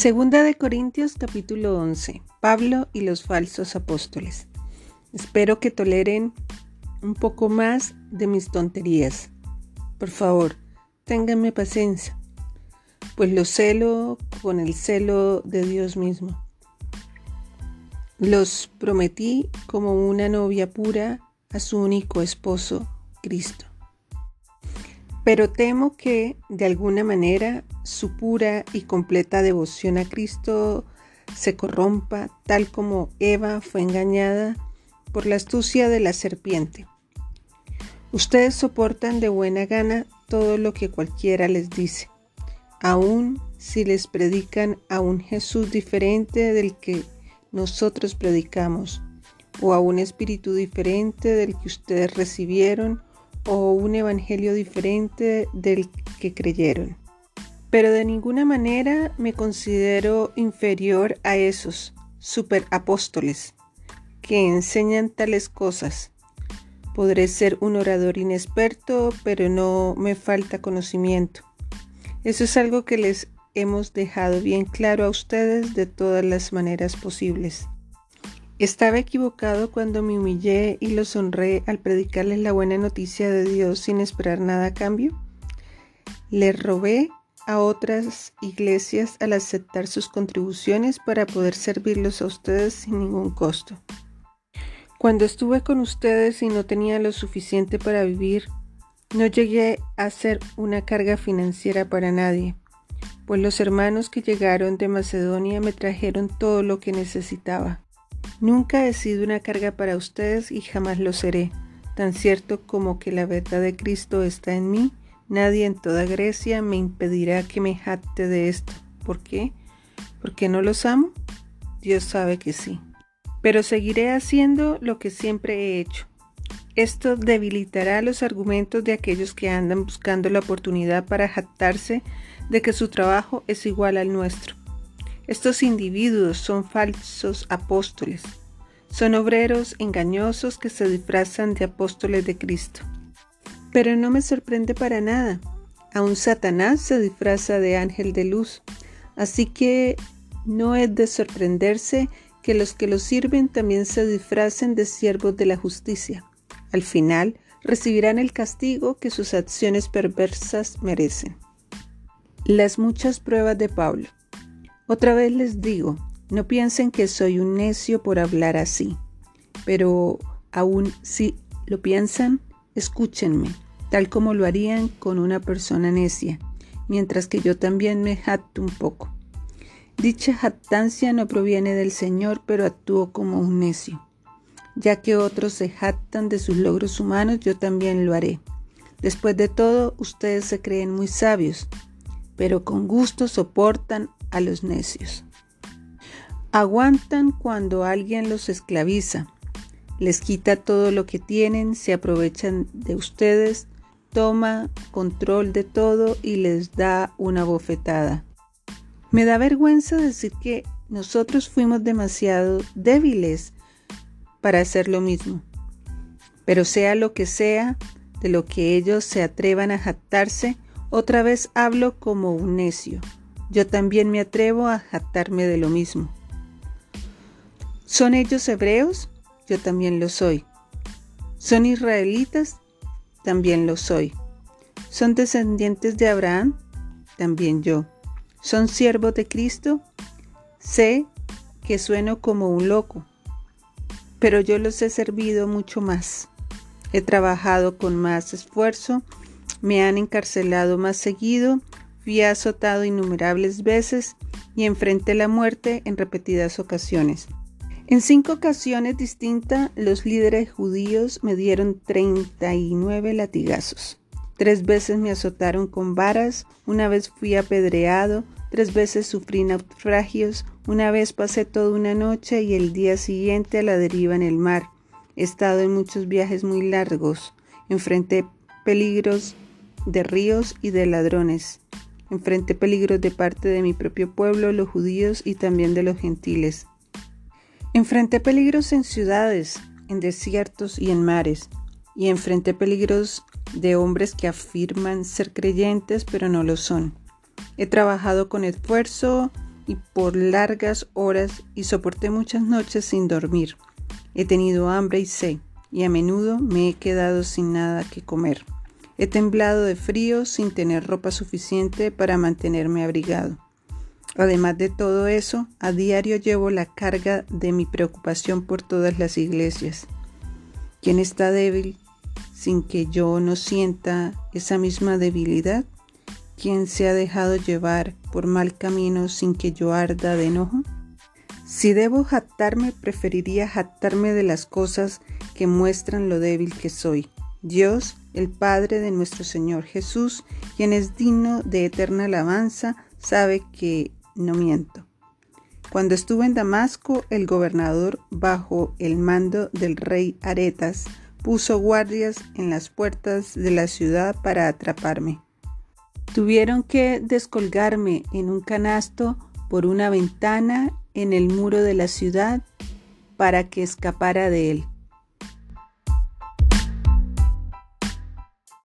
Segunda de Corintios capítulo 11. Pablo y los falsos apóstoles. Espero que toleren un poco más de mis tonterías. Por favor, ténganme paciencia, pues lo celo con el celo de Dios mismo. Los prometí como una novia pura a su único esposo, Cristo. Pero temo que, de alguna manera, su pura y completa devoción a Cristo se corrompa, tal como Eva fue engañada por la astucia de la serpiente. Ustedes soportan de buena gana todo lo que cualquiera les dice, aun si les predican a un Jesús diferente del que nosotros predicamos, o a un espíritu diferente del que ustedes recibieron, o un evangelio diferente del que creyeron. Pero de ninguna manera me considero inferior a esos superapóstoles que enseñan tales cosas. Podré ser un orador inexperto, pero no me falta conocimiento. Eso es algo que les hemos dejado bien claro a ustedes de todas las maneras posibles. Estaba equivocado cuando me humillé y los honré al predicarles la buena noticia de Dios sin esperar nada a cambio. Les robé a otras iglesias al aceptar sus contribuciones para poder servirlos a ustedes sin ningún costo. Cuando estuve con ustedes y no tenía lo suficiente para vivir, no llegué a ser una carga financiera para nadie, pues los hermanos que llegaron de Macedonia me trajeron todo lo que necesitaba. Nunca he sido una carga para ustedes y jamás lo seré. Tan cierto como que la verdad de Cristo está en mí, nadie en toda Grecia me impedirá que me jacte de esto. ¿Por qué? ¿Porque no los amo? Dios sabe que sí. Pero seguiré haciendo lo que siempre he hecho. Esto debilitará los argumentos de aquellos que andan buscando la oportunidad para jactarse de que su trabajo es igual al nuestro. Estos individuos son falsos apóstoles, son obreros engañosos que se disfrazan de apóstoles de Cristo. Pero no me sorprende para nada. Aun Satanás se disfraza de ángel de luz, así que no es de sorprenderse que los que lo sirven también se disfracen de siervos de la justicia. Al final recibirán el castigo que sus acciones perversas merecen. Las muchas pruebas de Pablo. Otra vez les digo, no piensen que soy un necio por hablar así, pero aún si lo piensan, escúchenme, tal como lo harían con una persona necia, mientras que yo también me jacto un poco. Dicha jactancia no proviene del Señor, pero actúo como un necio. Ya que otros se jactan de sus logros humanos, yo también lo haré. Después de todo, ustedes se creen muy sabios, pero con gusto soportan a los necios. Aguantan cuando alguien los esclaviza, les quita todo lo que tienen, se aprovechan de ustedes, toma control de todo y les da una bofetada. Me da vergüenza decir que nosotros fuimos demasiado débiles para hacer lo mismo. Pero sea lo que sea, de lo que ellos se atrevan a jactarse, otra vez hablo como un necio. Yo también me atrevo a jactarme de lo mismo. ¿Son ellos hebreos? Yo también lo soy. ¿Son israelitas? También lo soy. ¿Son descendientes de Abraham? También yo. ¿Son siervos de Cristo? Sé que sueno como un loco, pero yo los he servido mucho más. He trabajado con más esfuerzo, me han encarcelado más seguido Fui azotado innumerables veces y enfrenté la muerte en repetidas ocasiones. En cinco ocasiones distintas, los líderes judíos me dieron 39 latigazos. Tres veces me azotaron con varas, una vez fui apedreado, tres veces sufrí naufragios, una vez pasé toda una noche y el día siguiente a la deriva en el mar. He estado en muchos viajes muy largos, enfrenté peligros de ríos y de ladrones. Enfrenté peligros de parte de mi propio pueblo, los judíos y también de los gentiles. Enfrenté peligros en ciudades, en desiertos y en mares, y enfrenté peligros de hombres que afirman ser creyentes pero no lo son. He trabajado con esfuerzo y por largas horas y soporté muchas noches sin dormir. He tenido hambre y sed y a menudo me he quedado sin nada que comer. He temblado de frío sin tener ropa suficiente para mantenerme abrigado. Además de todo eso, a diario llevo la carga de mi preocupación por todas las iglesias. ¿Quién está débil sin que yo no sienta esa misma debilidad? ¿Quién se ha dejado llevar por mal camino sin que yo arda de enojo? Si debo jactarme, preferiría jactarme de las cosas que muestran lo débil que soy. Dios, el Padre de nuestro Señor Jesús, quien es digno de eterna alabanza, sabe que Cuando estuve en Damasco, el gobernador, bajo el mando del rey Aretas, puso guardias en las puertas de la ciudad para atraparme. Tuvieron que descolgarme en un canasto por una ventana en el muro de la ciudad para que escapara de él.